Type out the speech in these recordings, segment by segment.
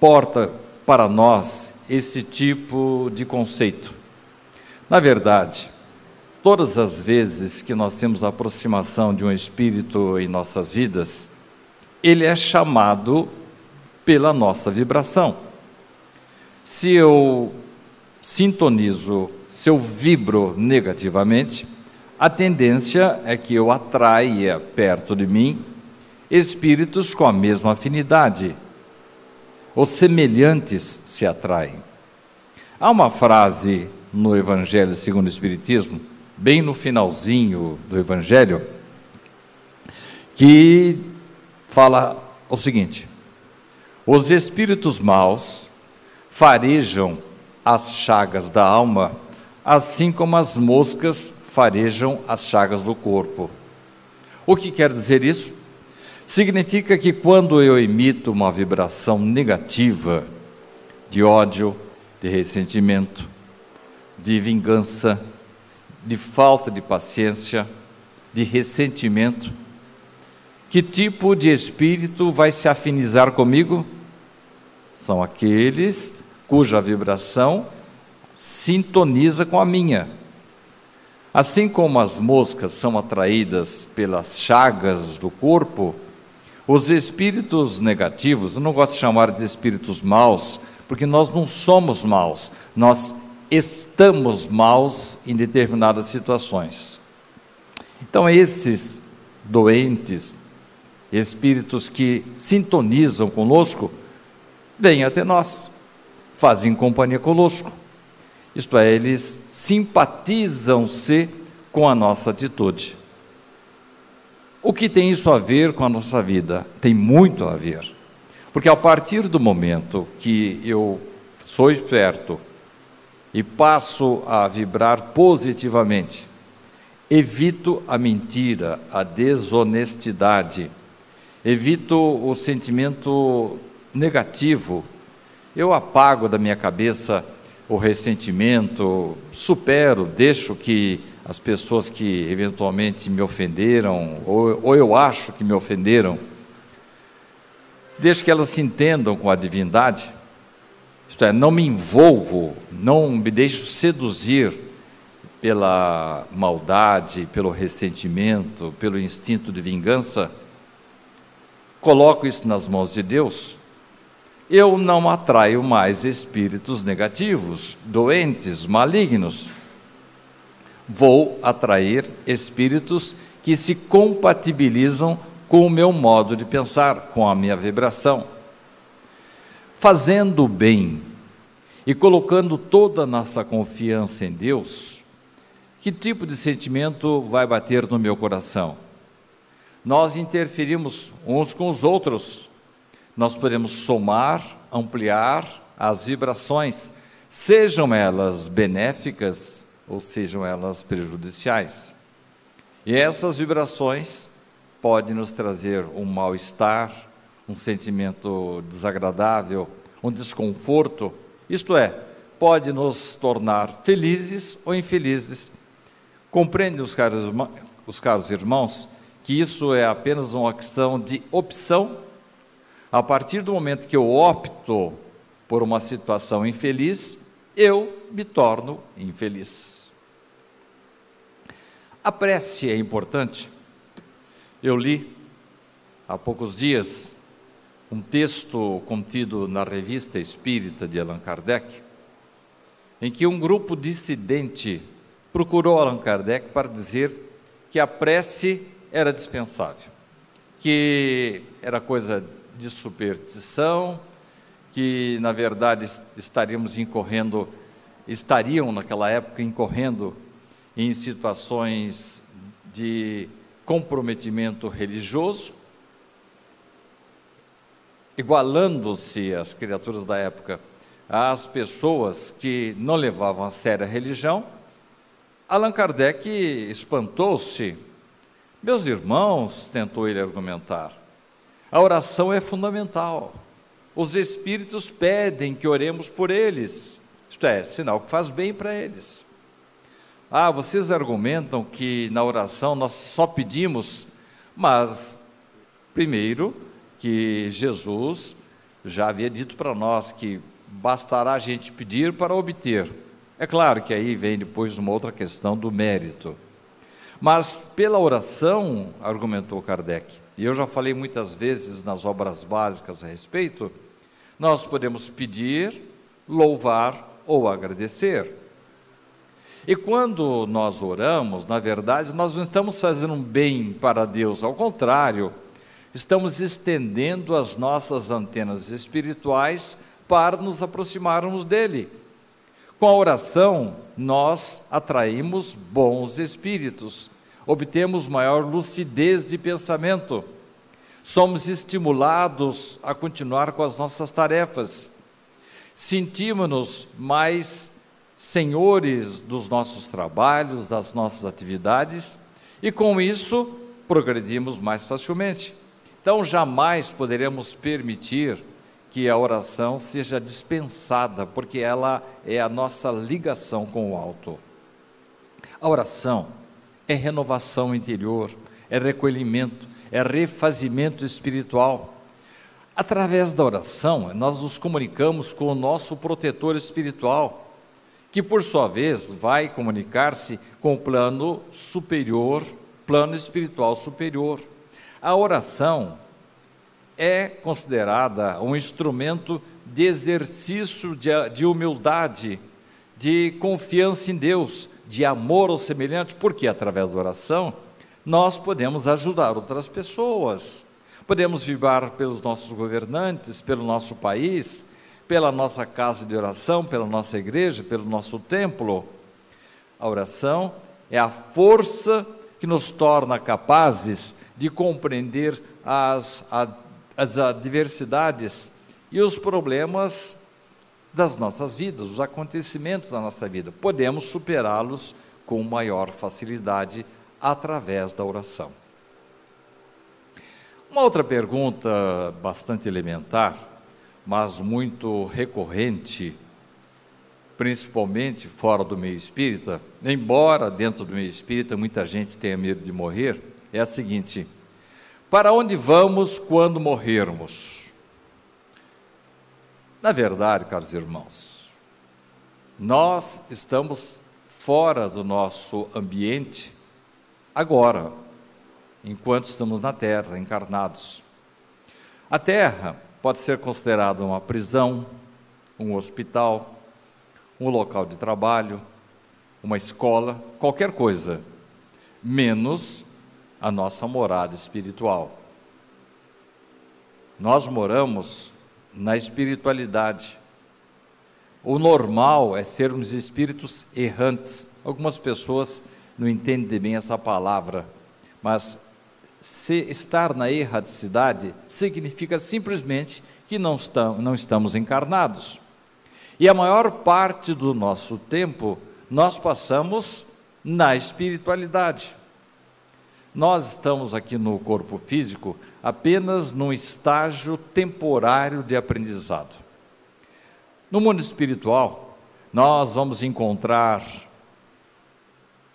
porta para nós esse tipo de conceito. Na verdade, todas as vezes que nós temos a aproximação de um espírito em nossas vidas, ele é chamado pela nossa vibração. Se eu sintonizo, se eu vibro negativamente, a tendência é que eu atraia perto de mim espíritos com a mesma afinidade. Os semelhantes se atraem. Há uma frase no Evangelho segundo o Espiritismo, bem no finalzinho do Evangelho, que fala o seguinte: os espíritos maus farejam as chagas da alma, assim como as moscas farejam as chagas do corpo. O que quer dizer isso? Significa que quando eu emito uma vibração negativa de ódio, de ressentimento, de vingança, de falta de paciência, de ressentimento, que tipo de espírito vai se afinizar comigo? São aqueles cuja vibração sintoniza com a minha. Assim como as moscas são atraídas pelas chagas do corpo, os espíritos negativos, eu não gosto de chamar de espíritos maus, porque nós não somos maus, nós estamos maus em determinadas situações. Então, esses doentes, espíritos que sintonizam conosco, vêm até nós, fazem companhia conosco. Isto é, eles simpatizam-se com a nossa atitude. O que tem isso a ver com a nossa vida? Tem muito a ver. Porque a partir do momento que eu sou esperto e passo a vibrar positivamente, evito a mentira, a desonestidade, evito o sentimento negativo, eu apago da minha cabeça o ressentimento, supero, deixo que as pessoas que eventualmente me ofenderam, ou, ou eu acho que me ofenderam, deixo que elas se entendam com a divindade, isto é, não me envolvo, não me deixo seduzir pela maldade, pelo ressentimento, pelo instinto de vingança, coloco isso nas mãos de Deus, eu não atraio mais espíritos negativos, doentes, malignos vou atrair espíritos que se compatibilizam com o meu modo de pensar, com a minha vibração. Fazendo o bem e colocando toda a nossa confiança em Deus, que tipo de sentimento vai bater no meu coração? Nós interferimos uns com os outros, nós podemos somar, ampliar as vibrações, sejam elas benéficas ou sejam elas prejudiciais. E essas vibrações podem nos trazer um mal-estar, um sentimento desagradável, um desconforto, isto é, pode nos tornar felizes ou infelizes. Compreendem os caros, os caros irmãos que isso é apenas uma questão de opção? A partir do momento que eu opto por uma situação infeliz, eu me torno infeliz. A prece é importante. Eu li há poucos dias um texto contido na Revista Espírita de Allan Kardec, em que um grupo dissidente procurou Allan Kardec para dizer que a prece era dispensável, que era coisa de superstição, que na verdade estaríamos incorrendo, estariam naquela época incorrendo em situações de comprometimento religioso, igualando-se as criaturas da época às pessoas que não levavam a sério a religião, Allan Kardec espantou-se. Meus irmãos, tentou ele argumentar, a oração é fundamental. Os espíritos pedem que oremos por eles, isto é, sinal que faz bem para eles. Ah, vocês argumentam que na oração nós só pedimos, mas primeiro que Jesus já havia dito para nós que bastará a gente pedir para obter. É claro que aí vem depois uma outra questão do mérito. Mas pela oração, argumentou Kardec, e eu já falei muitas vezes nas obras básicas a respeito, nós podemos pedir, louvar ou agradecer. E quando nós oramos, na verdade, nós não estamos fazendo um bem para Deus, ao contrário, estamos estendendo as nossas antenas espirituais para nos aproximarmos dele. Com a oração, nós atraímos bons espíritos, obtemos maior lucidez de pensamento, somos estimulados a continuar com as nossas tarefas, sentimos-nos mais senhores dos nossos trabalhos, das nossas atividades, e com isso progredimos mais facilmente. Então, jamais poderemos permitir que a oração seja dispensada, porque ela é a nossa ligação com o alto. A oração é renovação interior, é recolhimento, é refazimento espiritual. Através da oração, nós nos comunicamos com o nosso protetor espiritual, que por sua vez vai comunicar-se com o plano superior, plano espiritual superior. A oração é considerada um instrumento de exercício de, de humildade, de confiança em Deus, de amor ao semelhante, porque através da oração nós podemos ajudar outras pessoas, podemos vibrar pelos nossos governantes, pelo nosso país, pela nossa casa de oração, pela nossa igreja, pelo nosso templo. A oração é a força que nos torna capazes de compreender as, as adversidades e os problemas das nossas vidas, os acontecimentos da nossa vida. Podemos superá-los com maior facilidade através da oração. Uma outra pergunta bastante elementar, mas muito recorrente, principalmente fora do meio espírita, embora dentro do meio espírita muita gente tenha medo de morrer, é a seguinte: para onde vamos quando morrermos? Na verdade, caros irmãos, nós estamos fora do nosso ambiente agora, enquanto estamos na Terra, encarnados. A Terra pode ser considerada uma prisão, um hospital, um local de trabalho, uma escola, qualquer coisa, menos a nossa morada espiritual. Nós moramos na espiritualidade. O normal é sermos espíritos errantes. Algumas pessoas não entendem bem essa palavra, mas se estar na erradicidade significa simplesmente que não, não estamos encarnados. E a maior parte do nosso tempo nós passamos na espiritualidade. Nós estamos aqui no corpo físico apenas num estágio temporário de aprendizado. No mundo espiritual, nós vamos encontrar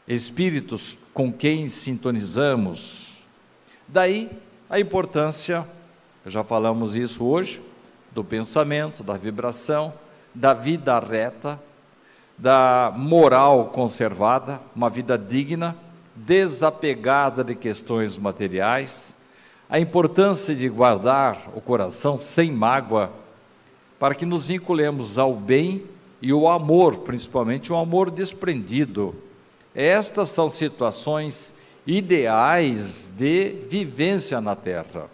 espíritos com quem sintonizamos. Daí a importância, já falamos isso hoje, do pensamento, da vibração, da vida reta, da moral conservada, uma vida digna, desapegada de questões materiais, a importância de guardar o coração sem mágoa, para que nos vinculemos ao bem e o amor, principalmente o amor desprendido. Estas são situações ideais de vivência na terra.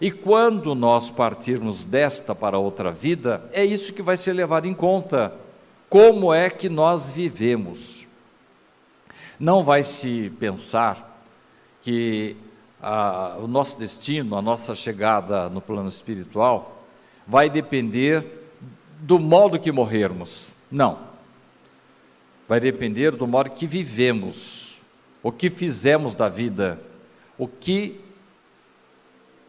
E quando nós partirmos desta para outra vida, é isso que vai ser levado em conta. Como é que nós vivemos? Não vai se pensar que a, o nosso destino, a nossa chegada no plano espiritual, vai depender do modo que morrermos. Não. Vai depender do modo que vivemos, o que fizemos da vida, o que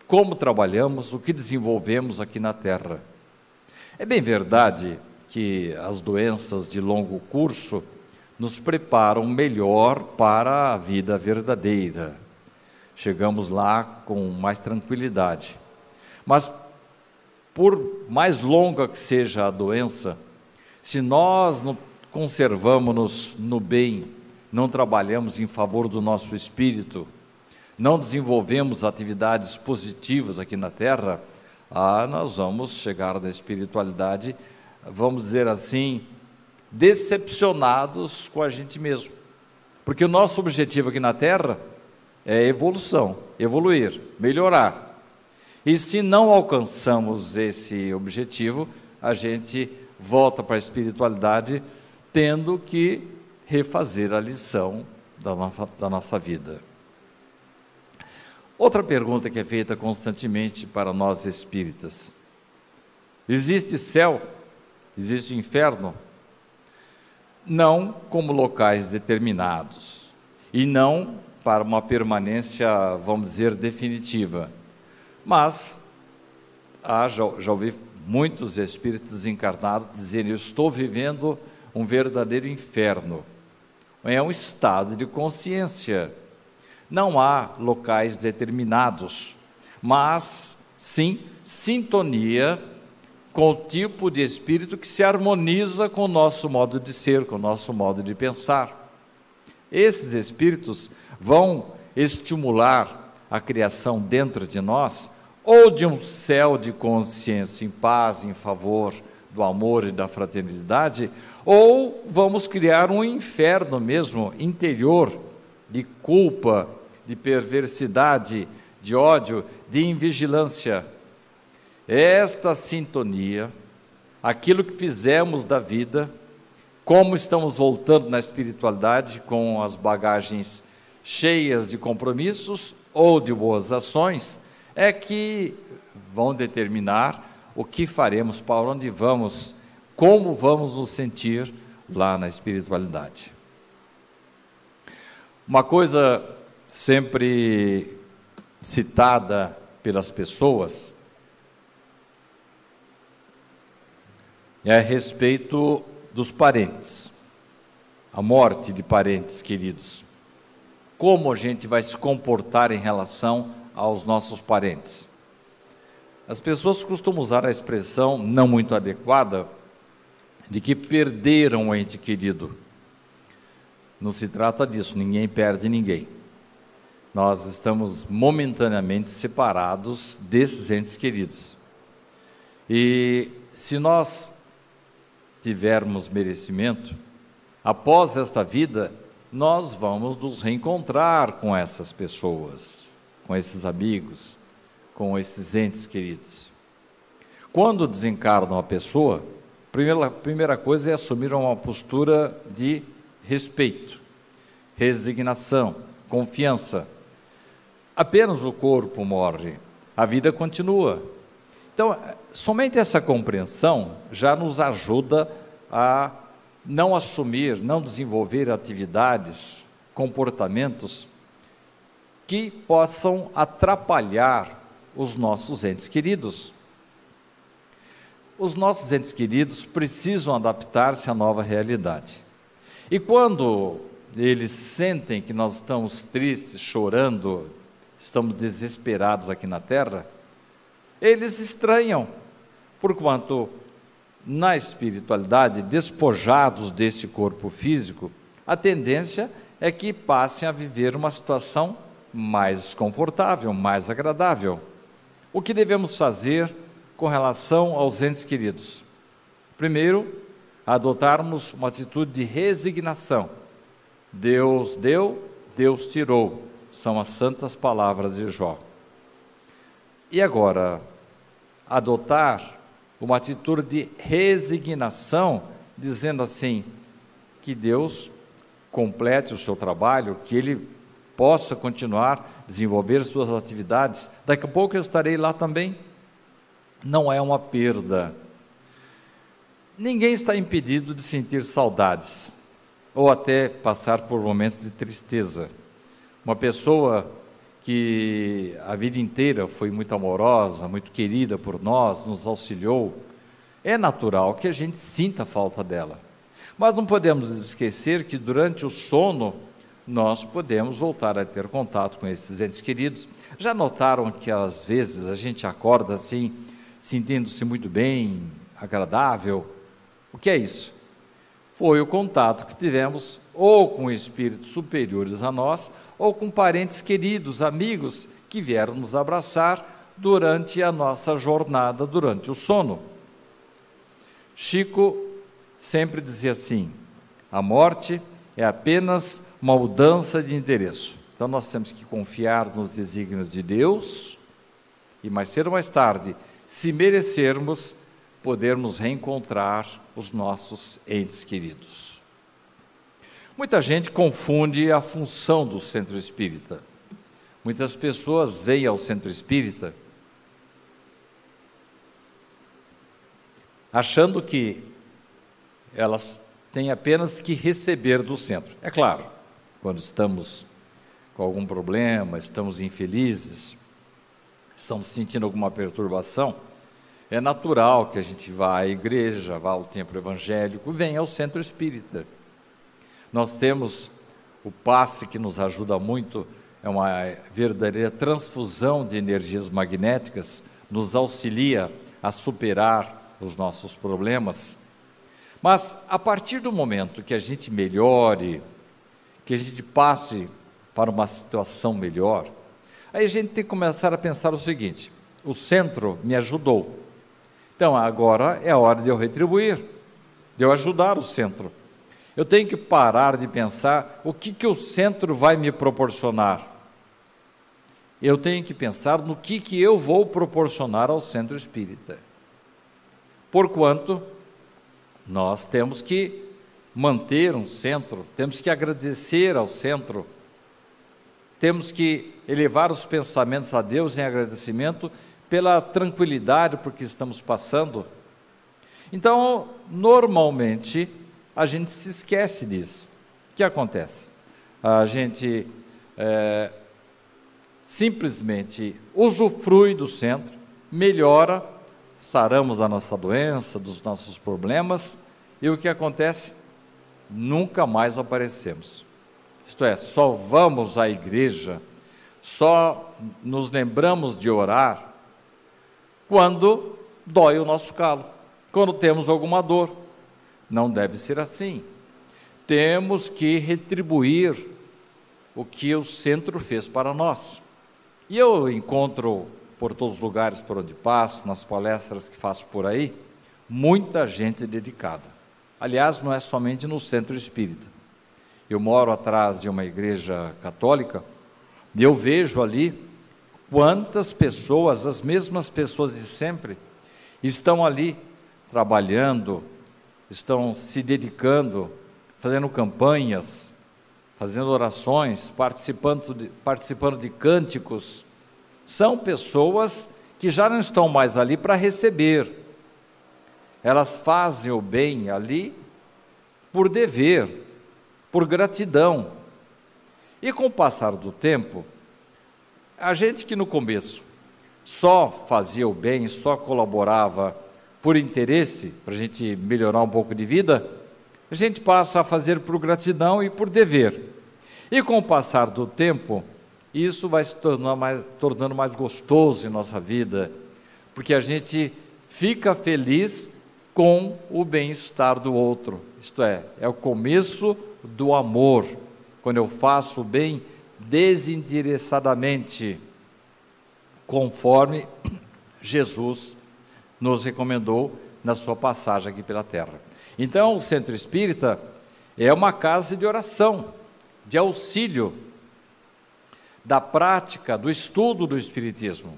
como trabalhamos, o que desenvolvemos aqui na Terra. É bem verdade que as doenças de longo curso nos preparam melhor para a vida verdadeira. Chegamos lá com mais tranquilidade. Mas por mais longa que seja a doença, se nós conservamos-nos no bem, não trabalhamos em favor do nosso espírito, não desenvolvemos atividades positivas aqui na terra, ah, nós vamos chegar na espiritualidade, vamos dizer assim, decepcionados com a gente mesmo. Porque o nosso objetivo aqui na terra é evolução, evoluir, melhorar. E se não alcançamos esse objetivo, a gente volta para a espiritualidade tendo que refazer a lição da nossa, da nossa vida. Outra pergunta que é feita constantemente para nós espíritas: existe céu? Existe inferno? Não como locais determinados, e não para uma permanência, vamos dizer, definitiva mas ah, já, já ouvi muitos espíritos encarnados dizerem: Eu estou vivendo um verdadeiro inferno. É um estado de consciência. Não há locais determinados, mas sim sintonia com o tipo de espírito que se harmoniza com o nosso modo de ser, com o nosso modo de pensar. Esses espíritos vão estimular a criação dentro de nós ou de um céu de consciência em paz, em favor do amor e da fraternidade, ou vamos criar um inferno mesmo interior de culpa, de perversidade, de ódio, de invigilância. Esta sintonia, aquilo que fizemos da vida, como estamos voltando na espiritualidade com as bagagens cheias de compromissos ou de boas ações, é que vão determinar o que faremos, para onde vamos, como vamos nos sentir lá na espiritualidade. Uma coisa sempre citada pelas pessoas é a respeito dos parentes, a morte de parentes queridos. Como a gente vai se comportar em relação aos nossos parentes. As pessoas costumam usar a expressão não muito adequada de que perderam o ente querido. Não se trata disso, ninguém perde ninguém. Nós estamos momentaneamente separados desses entes queridos. E se nós tivermos merecimento, após esta vida, nós vamos nos reencontrar com essas pessoas com esses amigos, com esses entes queridos. Quando desencarnam a pessoa, primeira, primeira coisa é assumir uma postura de respeito, resignação, confiança. Apenas o corpo morre, a vida continua. Então, somente essa compreensão já nos ajuda a não assumir, não desenvolver atividades, comportamentos que possam atrapalhar os nossos entes queridos. Os nossos entes queridos precisam adaptar-se à nova realidade. E quando eles sentem que nós estamos tristes, chorando, estamos desesperados aqui na terra, eles estranham, porquanto na espiritualidade, despojados deste corpo físico, a tendência é que passem a viver uma situação mais confortável, mais agradável. O que devemos fazer com relação aos entes queridos? Primeiro, adotarmos uma atitude de resignação. Deus deu, Deus tirou. São as santas palavras de Jó. E agora, adotar uma atitude de resignação, dizendo assim: que Deus complete o seu trabalho, que Ele possa continuar desenvolver suas atividades. Daqui a pouco eu estarei lá também. Não é uma perda. Ninguém está impedido de sentir saudades ou até passar por momentos de tristeza. Uma pessoa que a vida inteira foi muito amorosa, muito querida por nós, nos auxiliou, é natural que a gente sinta falta dela. Mas não podemos esquecer que durante o sono nós podemos voltar a ter contato com esses entes queridos. Já notaram que às vezes a gente acorda assim, sentindo-se muito bem, agradável. O que é isso? Foi o contato que tivemos ou com espíritos superiores a nós, ou com parentes queridos, amigos que vieram nos abraçar durante a nossa jornada, durante o sono. Chico sempre dizia assim: a morte é apenas uma mudança de endereço. Então nós temos que confiar nos desígnios de Deus e mais cedo ou mais tarde, se merecermos, podermos reencontrar os nossos entes queridos. Muita gente confunde a função do centro espírita. Muitas pessoas vêm ao centro espírita achando que elas têm apenas que receber do centro. É claro, quando estamos com algum problema, estamos infelizes, estamos sentindo alguma perturbação, é natural que a gente vá à igreja, vá ao templo evangélico, venha ao centro espírita. Nós temos o passe que nos ajuda muito, é uma verdadeira transfusão de energias magnéticas, nos auxilia a superar os nossos problemas. Mas a partir do momento que a gente melhore, que a gente passe para uma situação melhor, aí a gente tem que começar a pensar o seguinte: o centro me ajudou, então agora é a hora de eu retribuir, de eu ajudar o centro. Eu tenho que parar de pensar o que, que o centro vai me proporcionar. Eu tenho que pensar no que, que eu vou proporcionar ao centro espírita. Porquanto nós temos que manter um centro, temos que agradecer ao centro, temos que elevar os pensamentos a Deus em agradecimento pela tranquilidade por que estamos passando. Então, normalmente, a gente se esquece disso. O que acontece? A gente é, simplesmente usufrui do centro, melhora, saramos a nossa doença, dos nossos problemas, e o que acontece? Nunca mais aparecemos. Isto é, só vamos à igreja, só nos lembramos de orar quando dói o nosso calo, quando temos alguma dor. Não deve ser assim. Temos que retribuir o que o centro fez para nós. E eu encontro por todos os lugares por onde passo, nas palestras que faço por aí, muita gente dedicada. Aliás, não é somente no centro espírita. Eu moro atrás de uma igreja católica e eu vejo ali Quantas pessoas, as mesmas pessoas de sempre, estão ali trabalhando, estão se dedicando, fazendo campanhas, fazendo orações, participando de, participando de cânticos. São pessoas que já não estão mais ali para receber. Elas fazem o bem ali por dever, por gratidão. E com o passar do tempo, a gente que no começo só fazia o bem, só colaborava por interesse, para a gente melhorar um pouco de vida, a gente passa a fazer por gratidão e por dever. E com o passar do tempo, isso vai se mais, tornando mais gostoso em nossa vida, porque a gente fica feliz com o bem-estar do outro. Isto é, é o começo do amor. Quando eu faço o bem, desinteressadamente, conforme Jesus nos recomendou na sua passagem aqui pela terra. Então, o centro espírita é uma casa de oração, de auxílio da prática, do estudo do Espiritismo.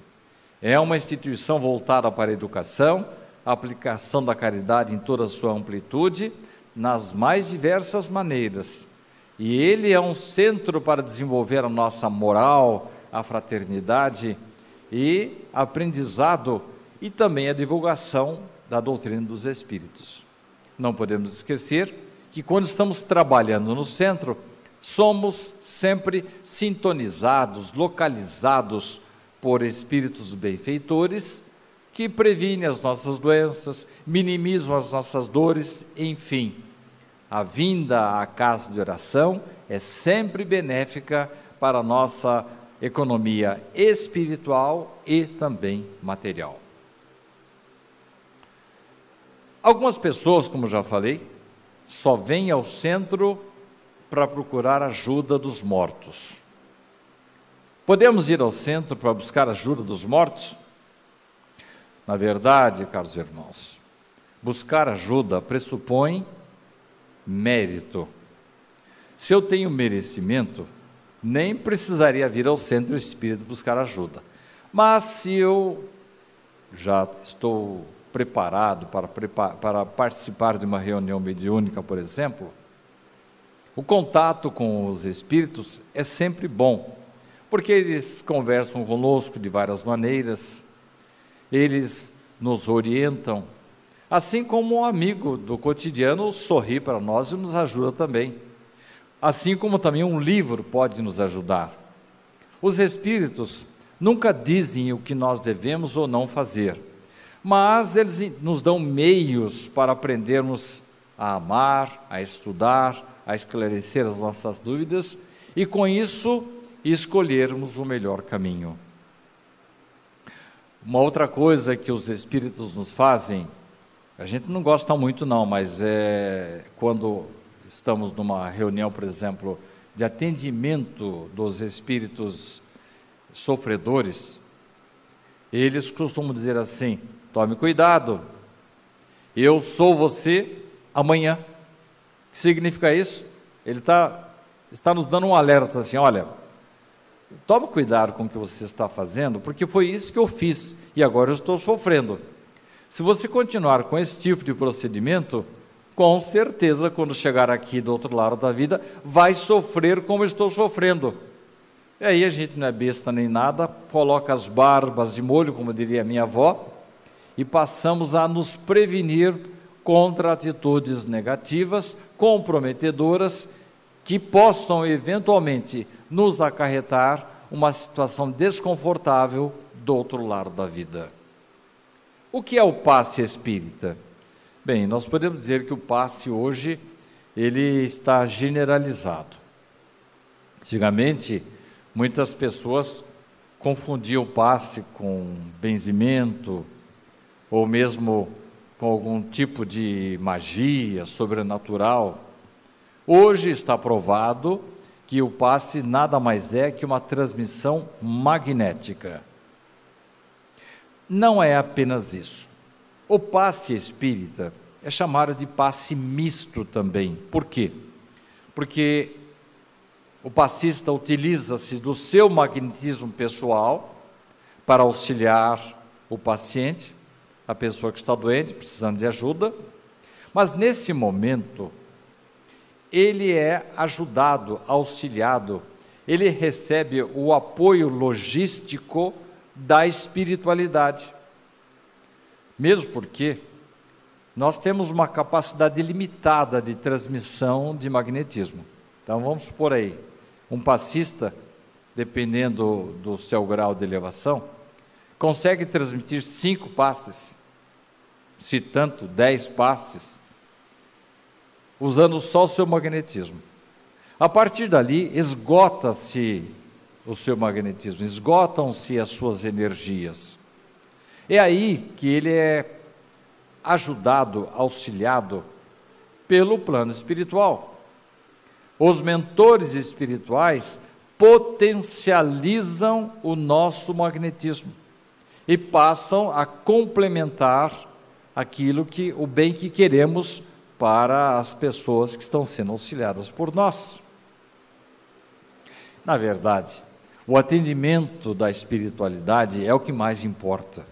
É uma instituição voltada para a educação, aplicação da caridade em toda a sua amplitude, nas mais diversas maneiras e ele é um centro para desenvolver a nossa moral, a fraternidade e aprendizado e também a divulgação da doutrina dos espíritos. Não podemos esquecer que quando estamos trabalhando no centro, somos sempre sintonizados, localizados por espíritos benfeitores que previnem as nossas doenças, minimizam as nossas dores, enfim a vinda à casa de oração é sempre benéfica para a nossa economia espiritual e também material. Algumas pessoas, como já falei, só vêm ao centro para procurar ajuda dos mortos. Podemos ir ao centro para buscar ajuda dos mortos? Na verdade, caros irmãos, buscar ajuda pressupõe mérito. Se eu tenho merecimento, nem precisaria vir ao centro espírita buscar ajuda. Mas se eu já estou preparado para, para participar de uma reunião mediúnica, por exemplo, o contato com os espíritos é sempre bom, porque eles conversam conosco de várias maneiras, eles nos orientam, assim como um amigo do cotidiano sorri para nós e nos ajuda também. Assim como também um livro pode nos ajudar. Os espíritos nunca dizem o que nós devemos ou não fazer, mas eles nos dão meios para aprendermos a amar, a estudar, a esclarecer as nossas dúvidas e com isso escolhermos o melhor caminho. Uma outra coisa que os espíritos nos fazem, a gente não gosta muito não, mas é quando estamos numa reunião, por exemplo, de atendimento dos espíritos sofredores, eles costumam dizer assim: tome cuidado, eu sou você amanhã. O que significa isso? Ele tá, está nos dando um alerta assim: olha, Tome cuidado com o que você está fazendo, porque foi isso que eu fiz e agora eu estou sofrendo. Se você continuar com esse tipo de procedimento, com certeza, quando chegar aqui do outro lado da vida, vai sofrer como estou sofrendo. E aí a gente não é besta nem nada, coloca as barbas de molho, como diria minha avó, e passamos a nos prevenir contra atitudes negativas, comprometedoras, que possam eventualmente nos acarretar uma situação desconfortável do outro lado da vida. O que é o passe espírita? Bem, nós podemos dizer que o passe hoje ele está generalizado. Antigamente, muitas pessoas confundiam o passe com benzimento ou mesmo com algum tipo de magia sobrenatural. Hoje está provado que o passe nada mais é que uma transmissão magnética. Não é apenas isso. O passe espírita é chamado de passe misto também. Por quê? Porque o passista utiliza-se do seu magnetismo pessoal para auxiliar o paciente, a pessoa que está doente, precisando de ajuda, mas nesse momento ele é ajudado, auxiliado, ele recebe o apoio logístico da espiritualidade. Mesmo porque nós temos uma capacidade limitada de transmissão de magnetismo. Então vamos supor aí, um passista, dependendo do seu grau de elevação, consegue transmitir cinco passes, se tanto, dez passes, usando só o seu magnetismo. A partir dali, esgota-se o seu magnetismo, esgotam-se as suas energias. É aí que ele é ajudado, auxiliado pelo plano espiritual. Os mentores espirituais potencializam o nosso magnetismo e passam a complementar aquilo que o bem que queremos para as pessoas que estão sendo auxiliadas por nós. Na verdade, o atendimento da espiritualidade é o que mais importa.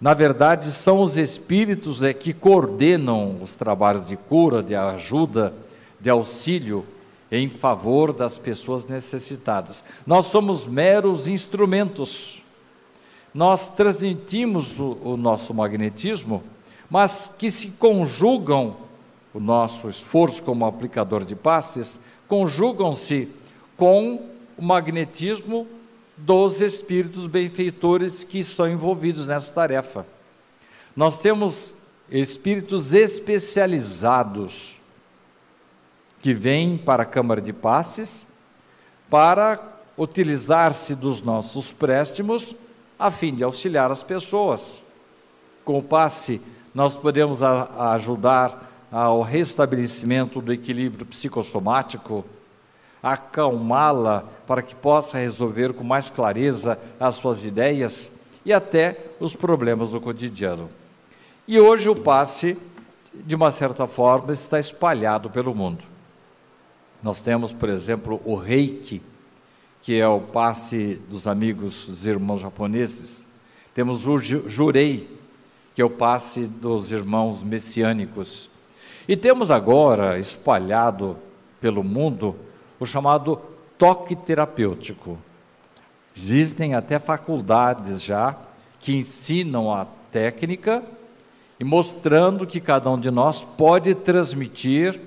Na verdade, são os espíritos é que coordenam os trabalhos de cura, de ajuda, de auxílio em favor das pessoas necessitadas. Nós somos meros instrumentos. Nós transmitimos o, o nosso magnetismo mas que se conjugam, o nosso esforço como aplicador de passes, conjugam-se com o magnetismo dos espíritos benfeitores que são envolvidos nessa tarefa. Nós temos espíritos especializados que vêm para a Câmara de Passes para utilizar-se dos nossos préstimos a fim de auxiliar as pessoas. Com o passe nós podemos a, ajudar ao restabelecimento do equilíbrio psicossomático, acalmá-la para que possa resolver com mais clareza as suas ideias e até os problemas do cotidiano. E hoje o passe, de uma certa forma, está espalhado pelo mundo. Nós temos, por exemplo, o reiki, que é o passe dos amigos, dos irmãos japoneses. Temos o jurei, que o passe dos irmãos messiânicos. E temos agora espalhado pelo mundo o chamado toque terapêutico. Existem até faculdades já que ensinam a técnica e mostrando que cada um de nós pode transmitir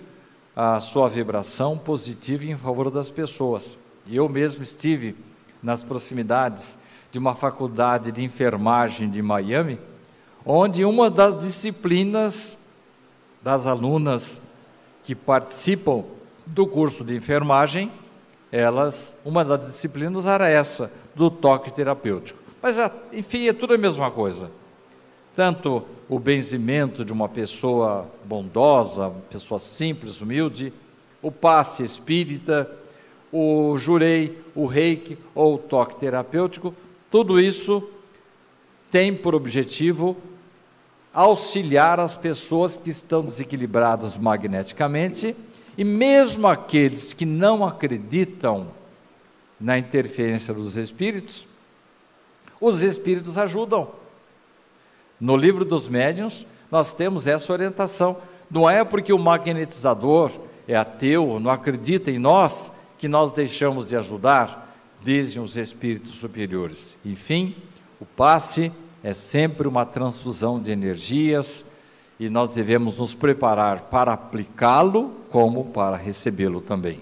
a sua vibração positiva em favor das pessoas. Eu mesmo estive nas proximidades de uma faculdade de enfermagem de Miami, onde uma das disciplinas das alunas que participam do curso de enfermagem elas, uma das disciplinas era essa, do toque terapêutico. Mas, é, enfim, é tudo a mesma coisa. Tanto o benzimento de uma pessoa bondosa, pessoa simples, humilde, o passe espírita, o jurei, o reiki ou o toque terapêutico, tudo isso tem por objetivo auxiliar as pessoas que estão desequilibradas magneticamente e mesmo aqueles que não acreditam na interferência dos espíritos, os espíritos ajudam. No livro dos médiuns, nós temos essa orientação. Não é porque o magnetizador é ateu, não acredita em nós, que nós deixamos de ajudar, dizem os espíritos superiores. Enfim, o passe é sempre uma transfusão de energias, e nós devemos nos preparar para aplicá-lo como para recebê-lo também.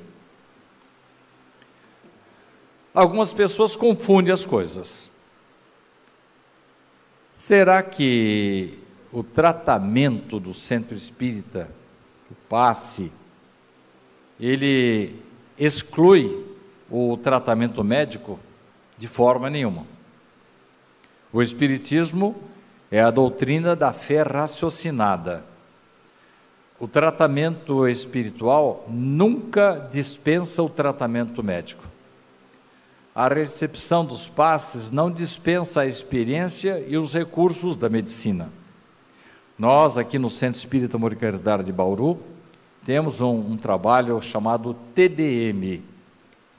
Algumas pessoas confundem as coisas. Será que o tratamento do centro espírita, o passe, ele exclui o tratamento médico? De forma nenhuma. O Espiritismo é a doutrina da fé raciocinada. O tratamento espiritual nunca dispensa o tratamento médico. A recepção dos passes não dispensa a experiência e os recursos da medicina. Nós, aqui no Centro Espírita Moricardar de Bauru, temos um, um trabalho chamado TDM,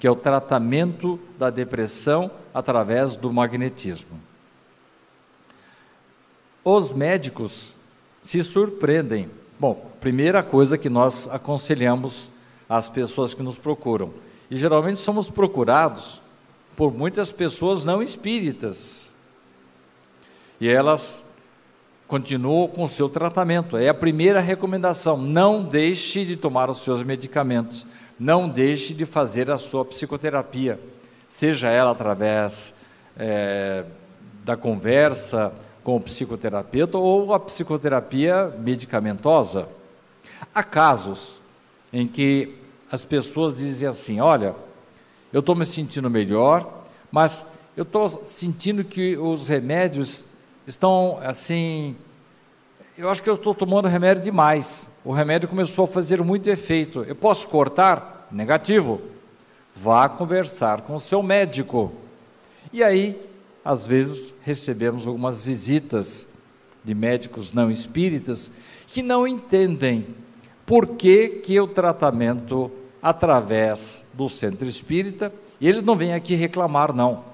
que é o tratamento da depressão através do magnetismo. Os médicos se surpreendem. Bom, primeira coisa que nós aconselhamos às pessoas que nos procuram. E geralmente somos procurados por muitas pessoas não espíritas. E elas continuam com o seu tratamento. É a primeira recomendação: não deixe de tomar os seus medicamentos, não deixe de fazer a sua psicoterapia, seja ela através é, da conversa, com o psicoterapeuta ou a psicoterapia medicamentosa. Há casos em que as pessoas dizem assim: olha, eu estou me sentindo melhor, mas eu estou sentindo que os remédios estão assim. Eu acho que eu estou tomando remédio demais. O remédio começou a fazer muito efeito. Eu posso cortar? Negativo. Vá conversar com o seu médico. E aí às vezes recebemos algumas visitas de médicos não espíritas que não entendem por que, que o tratamento através do centro espírita, e eles não vêm aqui reclamar, não.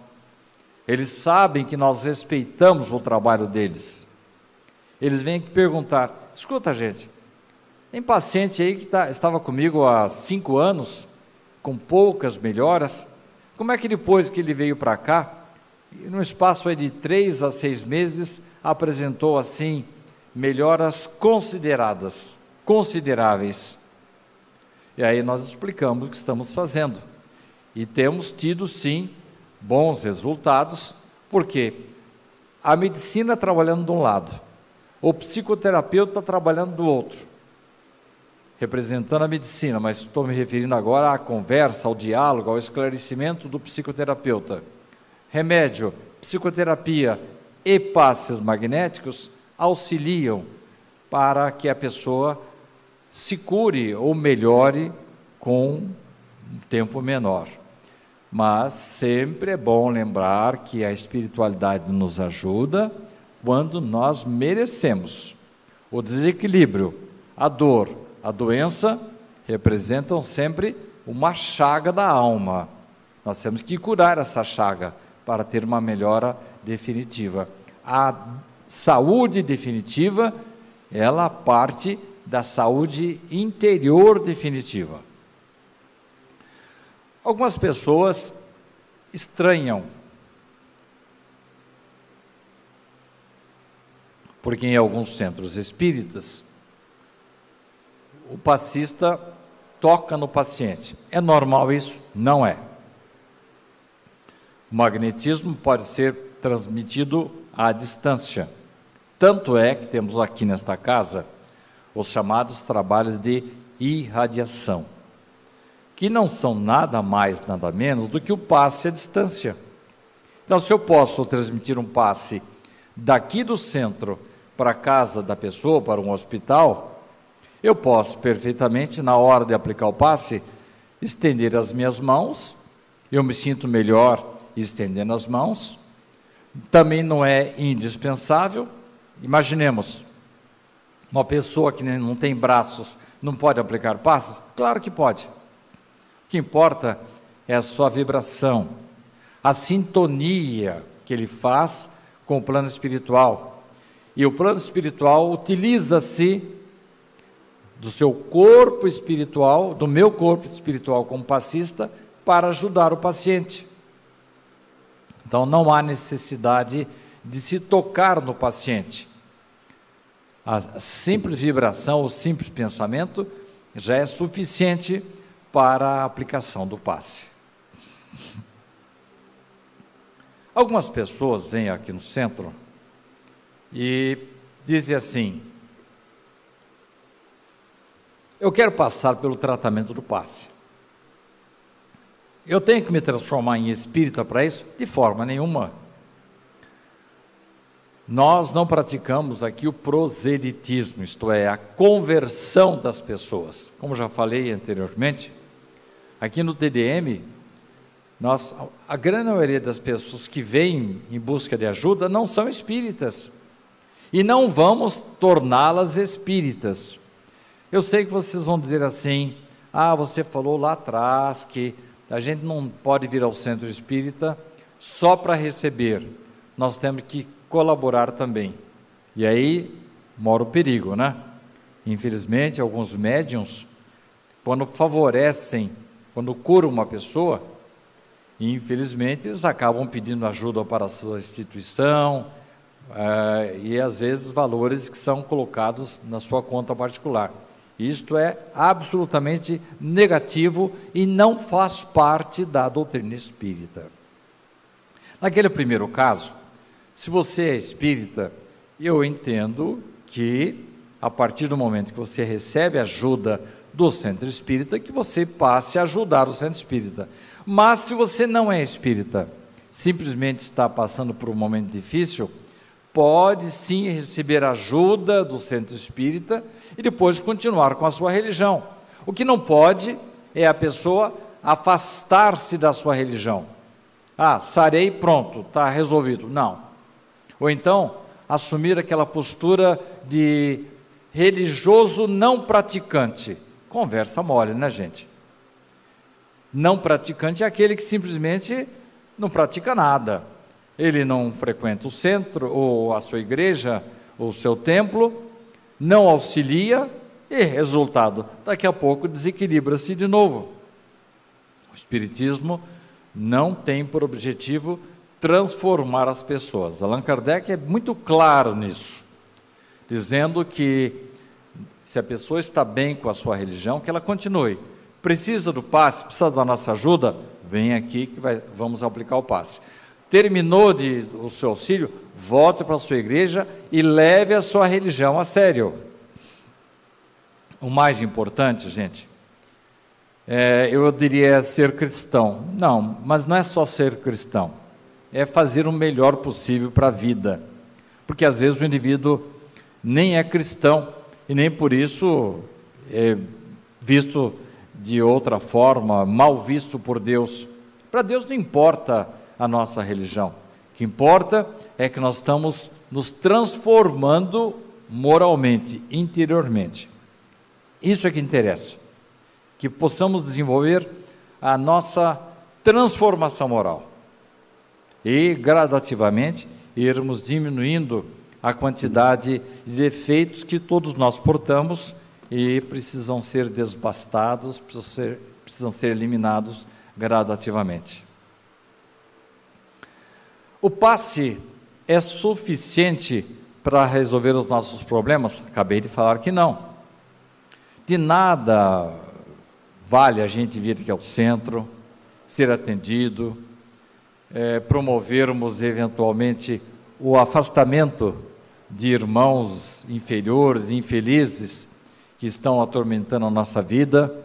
Eles sabem que nós respeitamos o trabalho deles. Eles vêm aqui perguntar: escuta, gente, tem paciente aí que tá, estava comigo há cinco anos, com poucas melhoras, como é que depois que ele veio para cá, e no espaço de três a seis meses, apresentou assim melhoras consideradas, consideráveis. E aí nós explicamos o que estamos fazendo. E temos tido sim bons resultados, porque a medicina trabalhando de um lado, o psicoterapeuta trabalhando do outro, representando a medicina, mas estou me referindo agora à conversa, ao diálogo, ao esclarecimento do psicoterapeuta remédio, psicoterapia e passes magnéticos auxiliam para que a pessoa se cure ou melhore com um tempo menor. Mas sempre é bom lembrar que a espiritualidade nos ajuda quando nós merecemos. O desequilíbrio, a dor, a doença representam sempre uma chaga da alma. Nós temos que curar essa chaga para ter uma melhora definitiva. A saúde definitiva, ela parte da saúde interior definitiva. Algumas pessoas estranham, porque em alguns centros espíritas, o passista toca no paciente. É normal isso? Não é. O magnetismo pode ser transmitido à distância. Tanto é que temos aqui nesta casa os chamados trabalhos de irradiação que não são nada mais, nada menos do que o passe à distância. Então, se eu posso transmitir um passe daqui do centro para a casa da pessoa, para um hospital, eu posso perfeitamente, na hora de aplicar o passe, estender as minhas mãos, eu me sinto melhor estendendo as mãos, também não é indispensável. Imaginemos, uma pessoa que não tem braços não pode aplicar passes? Claro que pode. O que importa é a sua vibração, a sintonia que ele faz com o plano espiritual. E o plano espiritual utiliza-se do seu corpo espiritual, do meu corpo espiritual como passista, para ajudar o paciente. Então não há necessidade de se tocar no paciente. A simples vibração, o simples pensamento já é suficiente para a aplicação do passe. Algumas pessoas vêm aqui no centro e dizem assim: Eu quero passar pelo tratamento do passe. Eu tenho que me transformar em espírita para isso? De forma nenhuma. Nós não praticamos aqui o proselitismo, isto é, a conversão das pessoas. Como já falei anteriormente, Aqui no TDM, nós, a grande maioria das pessoas que vêm em busca de ajuda não são espíritas. E não vamos torná-las espíritas. Eu sei que vocês vão dizer assim: ah, você falou lá atrás que a gente não pode vir ao centro espírita só para receber, nós temos que colaborar também. E aí mora o perigo, né? Infelizmente, alguns médiums, quando favorecem quando curam uma pessoa, infelizmente eles acabam pedindo ajuda para a sua instituição uh, e às vezes valores que são colocados na sua conta particular. Isto é absolutamente negativo e não faz parte da doutrina espírita. Naquele primeiro caso, se você é espírita, eu entendo que a partir do momento que você recebe ajuda do centro espírita que você passe a ajudar o centro espírita. Mas se você não é espírita, simplesmente está passando por um momento difícil, pode sim receber ajuda do centro espírita e depois continuar com a sua religião. O que não pode é a pessoa afastar-se da sua religião. Ah, sarei, pronto, está resolvido. Não. Ou então, assumir aquela postura de religioso não praticante. Conversa mole, né, gente? Não praticante é aquele que simplesmente não pratica nada. Ele não frequenta o centro, ou a sua igreja, ou o seu templo, não auxilia e, resultado, daqui a pouco desequilibra-se de novo. O Espiritismo não tem por objetivo transformar as pessoas. Allan Kardec é muito claro nisso, dizendo que se a pessoa está bem com a sua religião, que ela continue. Precisa do passe, precisa da nossa ajuda? Vem aqui que vai, vamos aplicar o passe. Terminou de, o seu auxílio? Volte para a sua igreja e leve a sua religião a sério. O mais importante, gente, é, eu diria ser cristão. Não, mas não é só ser cristão. É fazer o melhor possível para a vida. Porque às vezes o indivíduo nem é cristão, e nem por isso é visto de outra forma, mal visto por Deus. Para Deus não importa a nossa religião. O que importa é que nós estamos nos transformando moralmente, interiormente. Isso é que interessa. Que possamos desenvolver a nossa transformação moral. E gradativamente irmos diminuindo a quantidade de defeitos que todos nós portamos e precisam ser desbastados, precisam ser, precisam ser eliminados gradativamente. O passe é suficiente para resolver os nossos problemas? Acabei de falar que não. De nada vale a gente vir aqui ao centro, ser atendido, é, promovermos eventualmente o afastamento de irmãos inferiores, infelizes, que estão atormentando a nossa vida,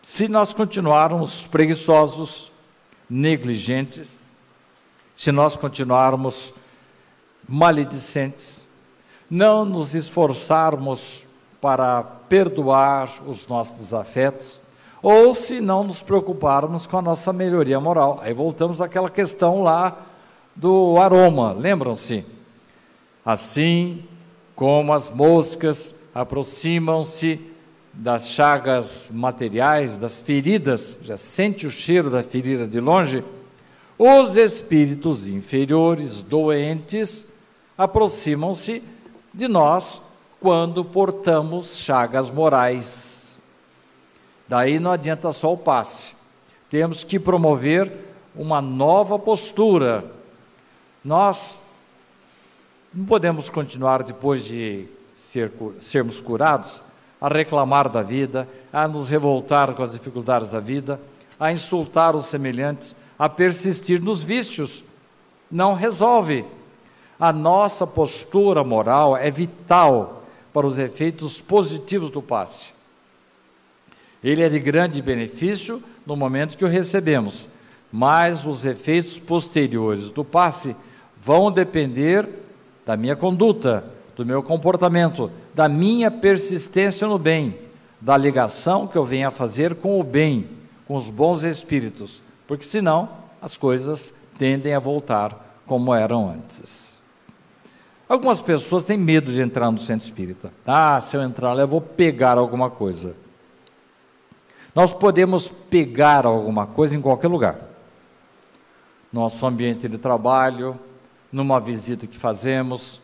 se nós continuarmos preguiçosos, negligentes, se nós continuarmos maledicentes, não nos esforçarmos para perdoar os nossos afetos, ou se não nos preocuparmos com a nossa melhoria moral. Aí voltamos àquela questão lá do aroma, lembram-se? Assim como as moscas aproximam-se das chagas materiais, das feridas, já sente o cheiro da ferida de longe, os espíritos inferiores, doentes, aproximam-se de nós quando portamos chagas morais. Daí não adianta só o passe. Temos que promover uma nova postura. Nós não podemos continuar depois de ser, sermos curados a reclamar da vida, a nos revoltar com as dificuldades da vida, a insultar os semelhantes, a persistir nos vícios. Não resolve. A nossa postura moral é vital para os efeitos positivos do passe. Ele é de grande benefício no momento que o recebemos, mas os efeitos posteriores do passe vão depender da minha conduta, do meu comportamento, da minha persistência no bem, da ligação que eu venho a fazer com o bem, com os bons espíritos, porque senão as coisas tendem a voltar como eram antes. Algumas pessoas têm medo de entrar no centro espírita. Ah, se eu entrar lá, eu vou pegar alguma coisa. Nós podemos pegar alguma coisa em qualquer lugar. Nosso ambiente de trabalho, numa visita que fazemos,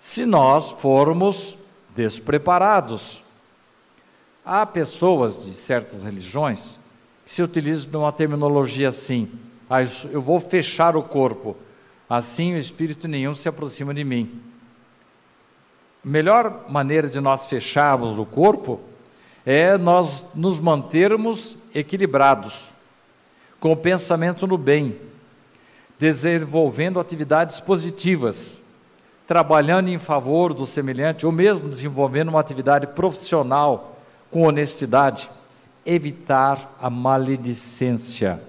se nós formos despreparados. Há pessoas de certas religiões que se utilizam uma terminologia assim: ah, eu vou fechar o corpo, assim o espírito nenhum se aproxima de mim. A melhor maneira de nós fecharmos o corpo é nós nos mantermos equilibrados, com o pensamento no bem, desenvolvendo atividades positivas trabalhando em favor do semelhante, ou mesmo desenvolvendo uma atividade profissional com honestidade, evitar a maledicência,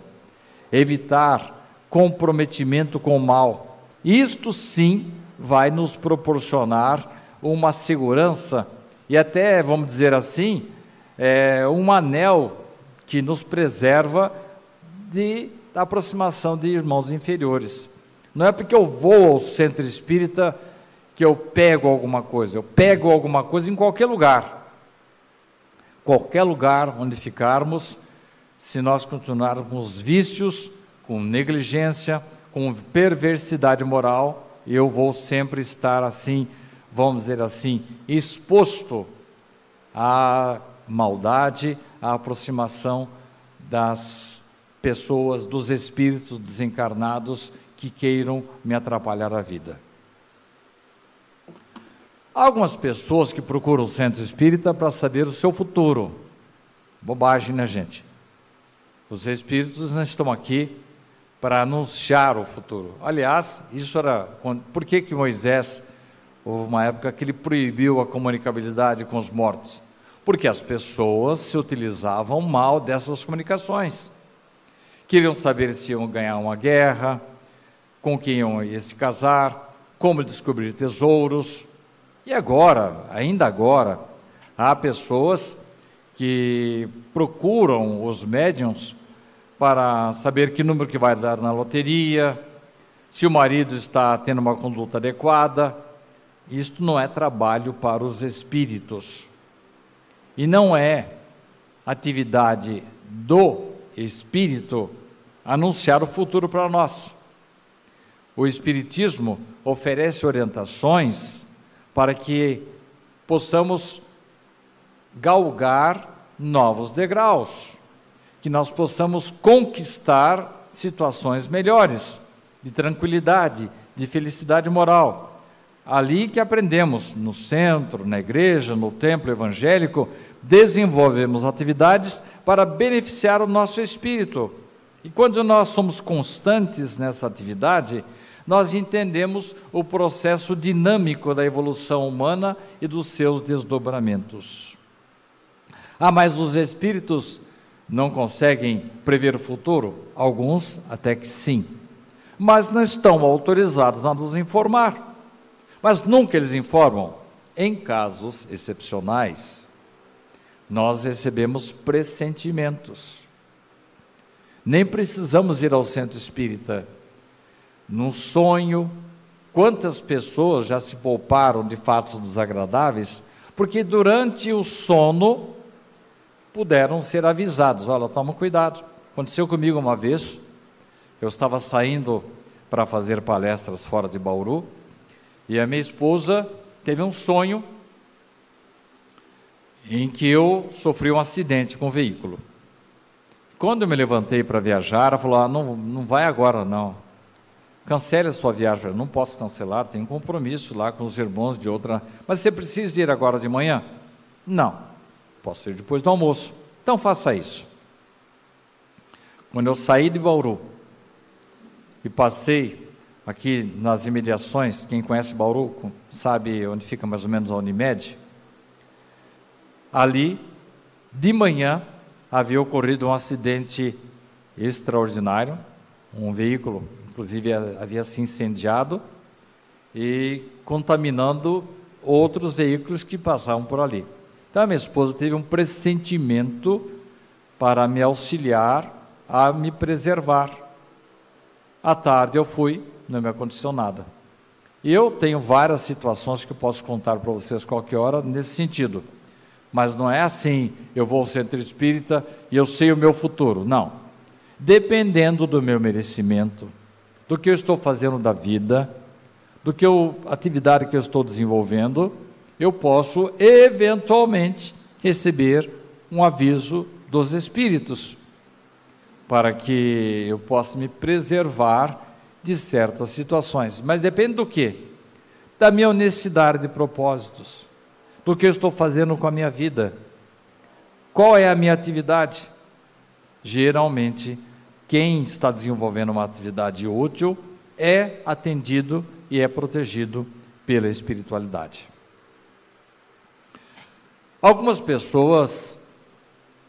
evitar comprometimento com o mal. Isto sim vai nos proporcionar uma segurança e até, vamos dizer assim, é, um anel que nos preserva de, da aproximação de irmãos inferiores. Não é porque eu vou ao centro espírita que eu pego alguma coisa. Eu pego alguma coisa em qualquer lugar. Qualquer lugar onde ficarmos, se nós continuarmos vícios, com negligência, com perversidade moral, eu vou sempre estar assim, vamos dizer assim, exposto à maldade, à aproximação das pessoas, dos espíritos desencarnados que queiram me atrapalhar a vida. Há algumas pessoas que procuram o centro espírita para saber o seu futuro. Bobagem, né, gente? Os espíritos não estão aqui para anunciar o futuro. Aliás, isso era. Por que, que Moisés, houve uma época que ele proibiu a comunicabilidade com os mortos? Porque as pessoas se utilizavam mal dessas comunicações. Queriam saber se iam ganhar uma guerra, com quem ia se casar, como descobrir tesouros. E agora, ainda agora, há pessoas que procuram os médiums para saber que número que vai dar na loteria, se o marido está tendo uma conduta adequada. Isto não é trabalho para os espíritos. E não é atividade do espírito anunciar o futuro para nós. O espiritismo oferece orientações para que possamos galgar novos degraus, que nós possamos conquistar situações melhores, de tranquilidade, de felicidade moral. Ali que aprendemos, no centro, na igreja, no templo evangélico, desenvolvemos atividades para beneficiar o nosso espírito. E quando nós somos constantes nessa atividade, nós entendemos o processo dinâmico da evolução humana e dos seus desdobramentos. Ah, mas os espíritos não conseguem prever o futuro? Alguns até que sim. Mas não estão autorizados a nos informar. Mas nunca eles informam. Em casos excepcionais, nós recebemos pressentimentos. Nem precisamos ir ao centro espírita. Num sonho, quantas pessoas já se pouparam de fatos desagradáveis, porque durante o sono puderam ser avisados: olha, toma cuidado. Aconteceu comigo uma vez, eu estava saindo para fazer palestras fora de Bauru, e a minha esposa teve um sonho em que eu sofri um acidente com o veículo. Quando eu me levantei para viajar, ela falou: ah, não, não vai agora não. Cancele a sua viagem. Eu não posso cancelar, um compromisso lá com os irmãos de outra. Mas você precisa ir agora de manhã? Não. Posso ir depois do almoço. Então faça isso. Quando eu saí de Bauru e passei aqui nas imediações, quem conhece Bauru sabe onde fica mais ou menos a Unimed. Ali, de manhã, havia ocorrido um acidente extraordinário. Um veículo, inclusive, havia se incendiado e contaminando outros veículos que passavam por ali. Então a minha esposa teve um pressentimento para me auxiliar a me preservar. À tarde eu fui, não me aconteceu nada. E eu tenho várias situações que eu posso contar para vocês qualquer hora nesse sentido. Mas não é assim, eu vou ao centro espírita e eu sei o meu futuro. Não. Dependendo do meu merecimento, do que eu estou fazendo da vida, do que eu, atividade que eu estou desenvolvendo, eu posso eventualmente receber um aviso dos espíritos, para que eu possa me preservar de certas situações. Mas depende do quê? Da minha honestidade de propósitos, do que eu estou fazendo com a minha vida. Qual é a minha atividade? Geralmente, quem está desenvolvendo uma atividade útil é atendido e é protegido pela espiritualidade. Algumas pessoas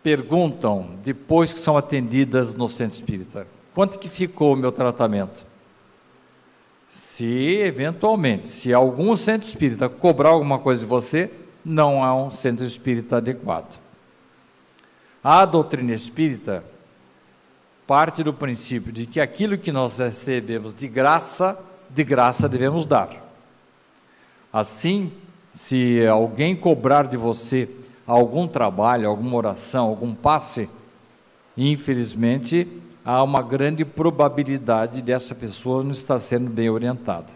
perguntam, depois que são atendidas no centro espírita, quanto que ficou o meu tratamento? Se eventualmente, se algum centro espírita cobrar alguma coisa de você, não há um centro espírita adequado. A doutrina espírita parte do princípio de que aquilo que nós recebemos de graça, de graça devemos dar. Assim, se alguém cobrar de você algum trabalho, alguma oração, algum passe, infelizmente há uma grande probabilidade dessa pessoa não estar sendo bem orientada.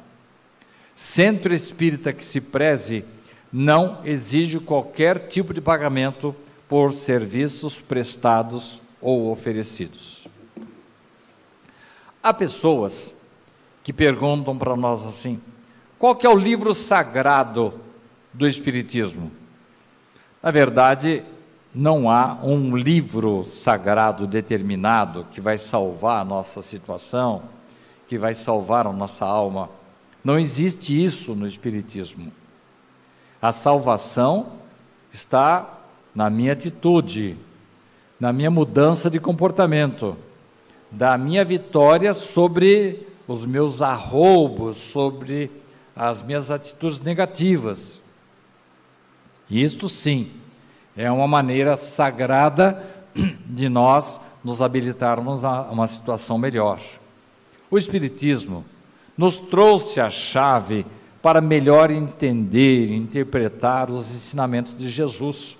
Centro espírita que se preze não exige qualquer tipo de pagamento por serviços prestados ou oferecidos. Há pessoas que perguntam para nós assim: qual que é o livro sagrado do Espiritismo. Na verdade, não há um livro sagrado determinado que vai salvar a nossa situação, que vai salvar a nossa alma. Não existe isso no Espiritismo. A salvação está na minha atitude, na minha mudança de comportamento, da minha vitória sobre os meus arroubos, sobre as minhas atitudes negativas. Isto sim é uma maneira sagrada de nós nos habilitarmos a uma situação melhor. O Espiritismo nos trouxe a chave para melhor entender e interpretar os ensinamentos de Jesus.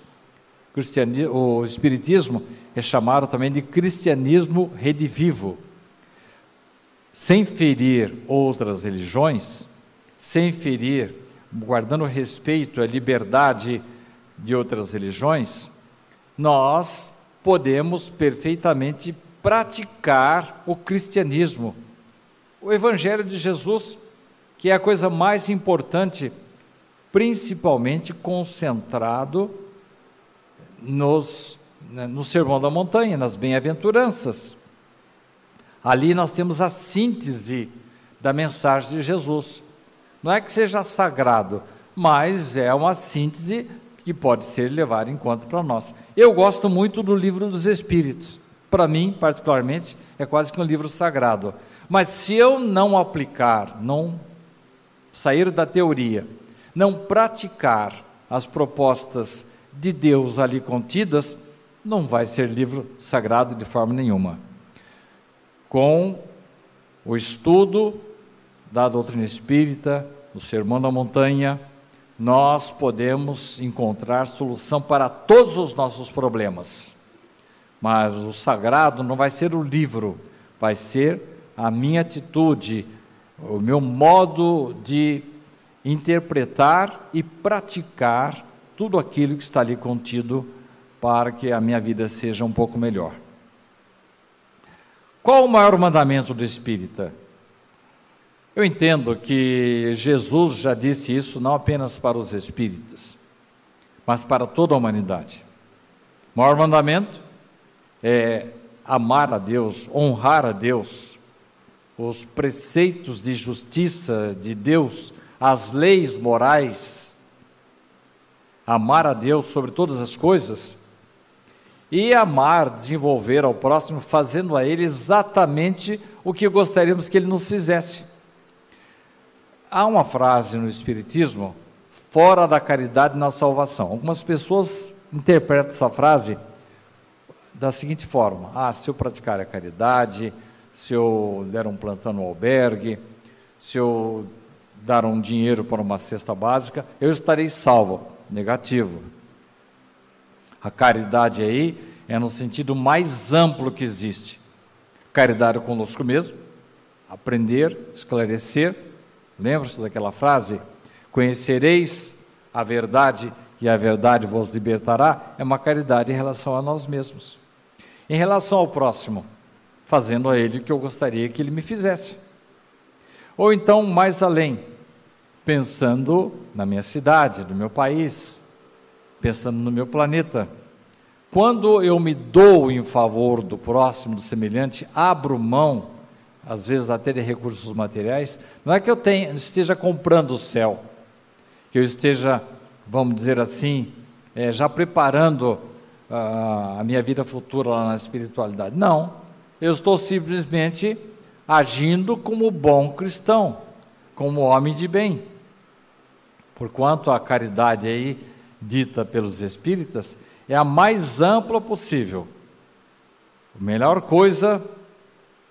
O Espiritismo é chamado também de cristianismo redivivo. Sem ferir outras religiões, sem ferir, guardando respeito à liberdade de outras religiões, nós podemos perfeitamente praticar o cristianismo, o Evangelho de Jesus, que é a coisa mais importante, principalmente concentrado nos, né, no Sermão da Montanha, nas bem-aventuranças. Ali nós temos a síntese da mensagem de Jesus. Não é que seja sagrado, mas é uma síntese que pode ser levada em conta para nós. Eu gosto muito do livro dos Espíritos. Para mim, particularmente, é quase que um livro sagrado. Mas se eu não aplicar, não sair da teoria, não praticar as propostas de Deus ali contidas, não vai ser livro sagrado de forma nenhuma. Com o estudo da doutrina espírita, o Sermão da Montanha, nós podemos encontrar solução para todos os nossos problemas. Mas o sagrado não vai ser o livro, vai ser a minha atitude, o meu modo de interpretar e praticar tudo aquilo que está ali contido para que a minha vida seja um pouco melhor. Qual o maior mandamento do espírita? Eu entendo que Jesus já disse isso não apenas para os espíritas, mas para toda a humanidade. O maior mandamento é amar a Deus, honrar a Deus, os preceitos de justiça de Deus, as leis morais, amar a Deus sobre todas as coisas e amar, desenvolver ao próximo, fazendo a ele exatamente o que gostaríamos que ele nos fizesse. Há uma frase no Espiritismo, fora da caridade na salvação. Algumas pessoas interpretam essa frase da seguinte forma: ah, se eu praticar a caridade, se eu der um plantão no albergue, se eu dar um dinheiro para uma cesta básica, eu estarei salvo. Negativo. A caridade aí é no sentido mais amplo que existe. Caridade conosco mesmo, aprender, esclarecer. Lembra-se daquela frase? Conhecereis a verdade e a verdade vos libertará. É uma caridade em relação a nós mesmos. Em relação ao próximo, fazendo a ele o que eu gostaria que ele me fizesse. Ou então, mais além, pensando na minha cidade, no meu país, pensando no meu planeta. Quando eu me dou em favor do próximo, do semelhante, abro mão, às vezes até de recursos materiais, não é que eu tenha, esteja comprando o céu, que eu esteja, vamos dizer assim, é, já preparando uh, a minha vida futura lá na espiritualidade. Não eu estou simplesmente agindo como bom cristão, como homem de bem. Porquanto a caridade aí dita pelos espíritas é a mais ampla possível. A melhor coisa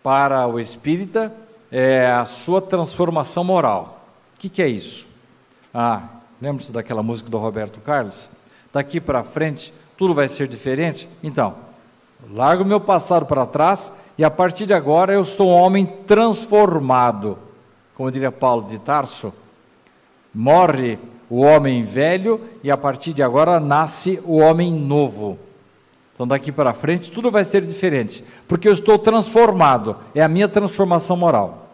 para o espírita é a sua transformação moral. O que, que é isso? Ah, lembra-se daquela música do Roberto Carlos? Daqui para frente tudo vai ser diferente? Então, Largo meu passado para trás e a partir de agora eu sou um homem transformado. Como diria Paulo de Tarso, morre o homem velho e a partir de agora nasce o homem novo. Então daqui para frente tudo vai ser diferente, porque eu estou transformado, é a minha transformação moral.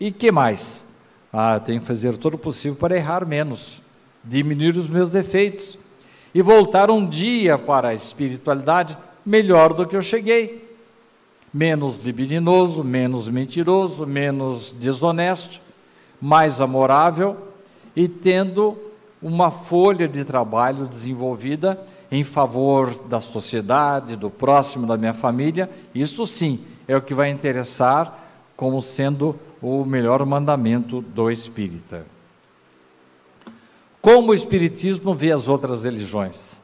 E que mais? Ah, eu tenho que fazer todo o possível para errar menos, diminuir os meus defeitos e voltar um dia para a espiritualidade melhor do que eu cheguei. Menos libidinoso, menos mentiroso, menos desonesto, mais amorável e tendo uma folha de trabalho desenvolvida em favor da sociedade, do próximo, da minha família. Isso sim é o que vai interessar como sendo o melhor mandamento do espírita. Como o Espiritismo vê as outras religiões?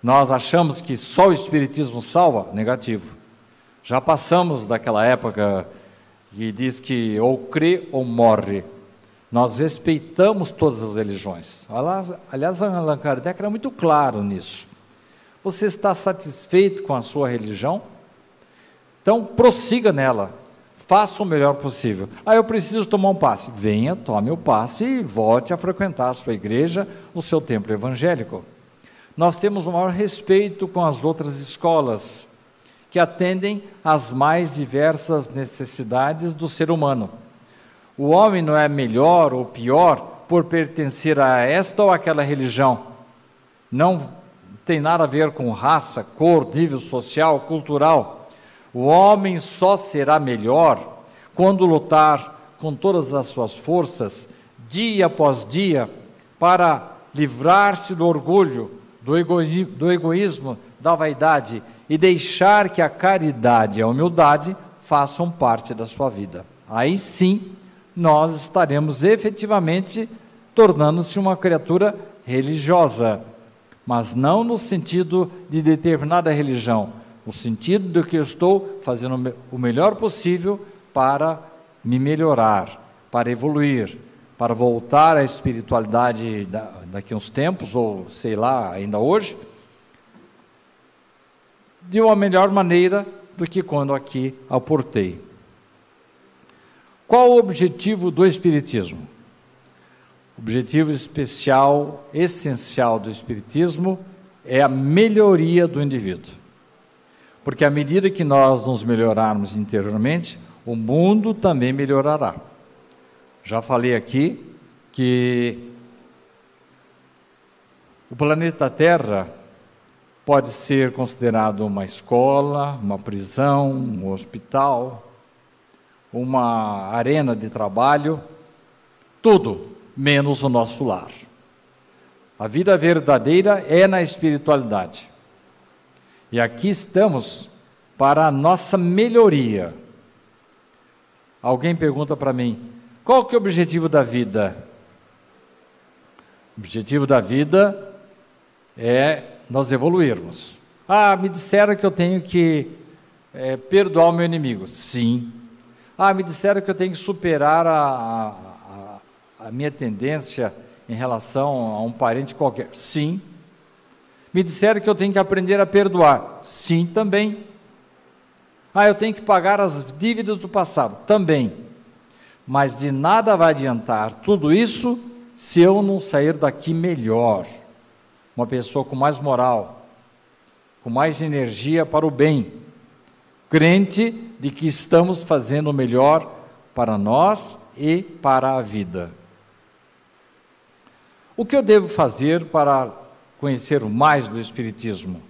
Nós achamos que só o Espiritismo salva? Negativo. Já passamos daquela época que diz que ou crê ou morre. Nós respeitamos todas as religiões. Aliás, Allan Kardec era muito claro nisso. Você está satisfeito com a sua religião? Então, prossiga nela. Faça o melhor possível. Ah, eu preciso tomar um passe. Venha, tome o passe e volte a frequentar a sua igreja, o seu templo evangélico. Nós temos o maior respeito com as outras escolas, que atendem às mais diversas necessidades do ser humano. O homem não é melhor ou pior por pertencer a esta ou aquela religião. Não tem nada a ver com raça, cor, nível social, cultural. O homem só será melhor quando lutar com todas as suas forças, dia após dia, para livrar-se do orgulho, do, do egoísmo, da vaidade e deixar que a caridade e a humildade façam parte da sua vida. Aí sim nós estaremos efetivamente tornando-se uma criatura religiosa, mas não no sentido de determinada religião, no sentido de que eu estou fazendo o melhor possível para me melhorar, para evoluir, para voltar à espiritualidade daqui uns tempos, ou sei lá, ainda hoje, de uma melhor maneira do que quando aqui aportei. Qual o objetivo do Espiritismo? O objetivo especial, essencial do Espiritismo é a melhoria do indivíduo. Porque à medida que nós nos melhorarmos interiormente, o mundo também melhorará. Já falei aqui que o planeta Terra pode ser considerado uma escola, uma prisão, um hospital, uma arena de trabalho, tudo menos o nosso lar. A vida verdadeira é na espiritualidade. E aqui estamos para a nossa melhoria. Alguém pergunta para mim: qual que é o objetivo da vida? O objetivo da vida é nós evoluirmos. Ah, me disseram que eu tenho que é, perdoar o meu inimigo. Sim, ah, me disseram que eu tenho que superar a, a, a minha tendência em relação a um parente qualquer. Sim. Me disseram que eu tenho que aprender a perdoar. Sim, também. Ah, eu tenho que pagar as dívidas do passado. Também. Mas de nada vai adiantar tudo isso se eu não sair daqui melhor. Uma pessoa com mais moral, com mais energia para o bem crente de que estamos fazendo o melhor para nós e para a vida. O que eu devo fazer para conhecer mais do Espiritismo?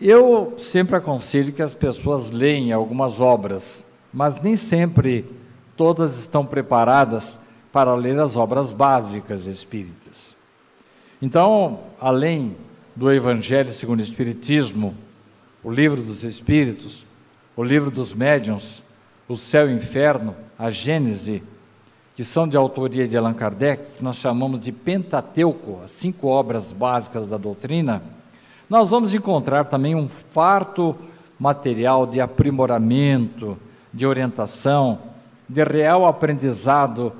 Eu sempre aconselho que as pessoas leiam algumas obras, mas nem sempre todas estão preparadas para ler as obras básicas espíritas. Então, além do Evangelho segundo o Espiritismo, o livro dos Espíritos, o livro dos Médiuns, o Céu e o Inferno, a Gênese, que são de autoria de Allan Kardec, que nós chamamos de Pentateuco, as cinco obras básicas da doutrina, nós vamos encontrar também um farto material de aprimoramento, de orientação, de real aprendizado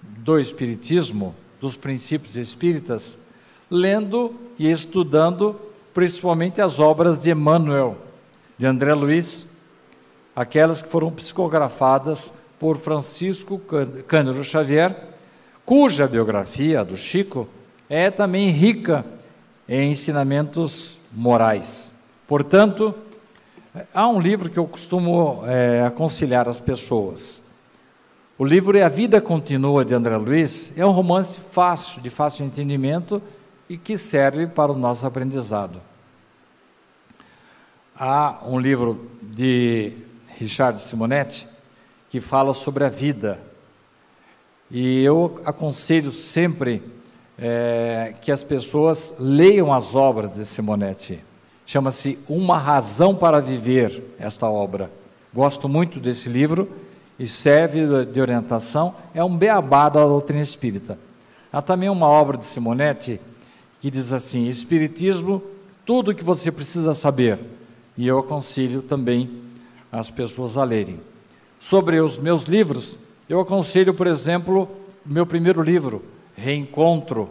do Espiritismo, dos princípios espíritas, lendo e estudando principalmente as obras de Emmanuel, de André Luiz, aquelas que foram psicografadas por Francisco Cândido Xavier, cuja biografia do Chico é também rica em ensinamentos morais. Portanto, há um livro que eu costumo é, aconselhar as pessoas. O livro é A Vida Continua, de André Luiz. É um romance fácil, de fácil entendimento e que serve para o nosso aprendizado. Há um livro de Richard Simonetti que fala sobre a vida. E eu aconselho sempre é, que as pessoas leiam as obras de Simonetti. Chama-se Uma Razão para Viver, esta obra. Gosto muito desse livro e serve de orientação. É um beabá da doutrina espírita. Há também uma obra de Simonetti que diz assim: Espiritismo, tudo o que você precisa saber. E eu aconselho também as pessoas a lerem. Sobre os meus livros, eu aconselho, por exemplo, o meu primeiro livro, Reencontro.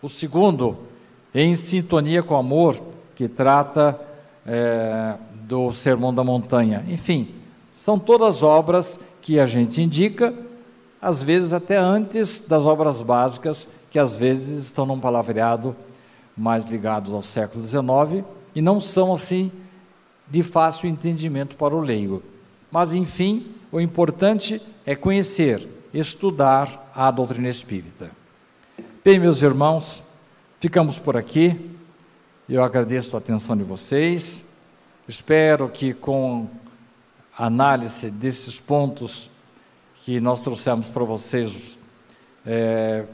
O segundo, Em Sintonia com o Amor, que trata é, do Sermão da Montanha. Enfim, são todas obras que a gente indica, às vezes até antes das obras básicas, que às vezes estão num palavreado mais ligados ao século XIX e não são assim de fácil entendimento para o leigo. Mas, enfim, o importante é conhecer, estudar a doutrina espírita. Bem, meus irmãos, ficamos por aqui. Eu agradeço a atenção de vocês. Espero que com a análise desses pontos que nós trouxemos para vocês, é,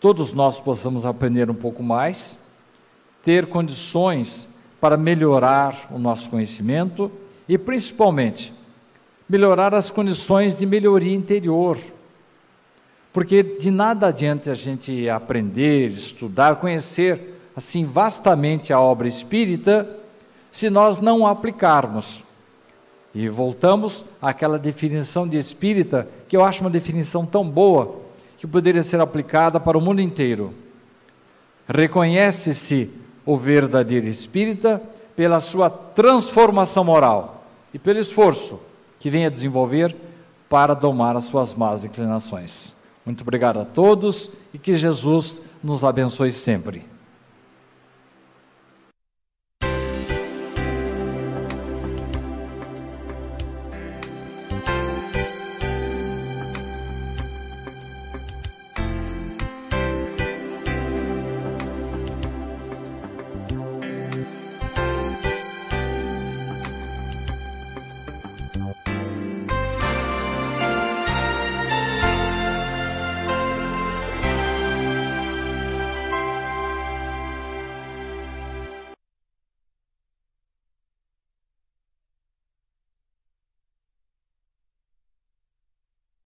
todos nós possamos aprender um pouco mais, ter condições para melhorar o nosso conhecimento e, principalmente, melhorar as condições de melhoria interior. Porque de nada adianta a gente aprender, estudar, conhecer assim vastamente a obra espírita, se nós não a aplicarmos. E voltamos àquela definição de espírita, que eu acho uma definição tão boa, que poderia ser aplicada para o mundo inteiro. Reconhece-se o verdadeiro espírita pela sua transformação moral e pelo esforço que vem a desenvolver para domar as suas más inclinações. Muito obrigado a todos e que Jesus nos abençoe sempre.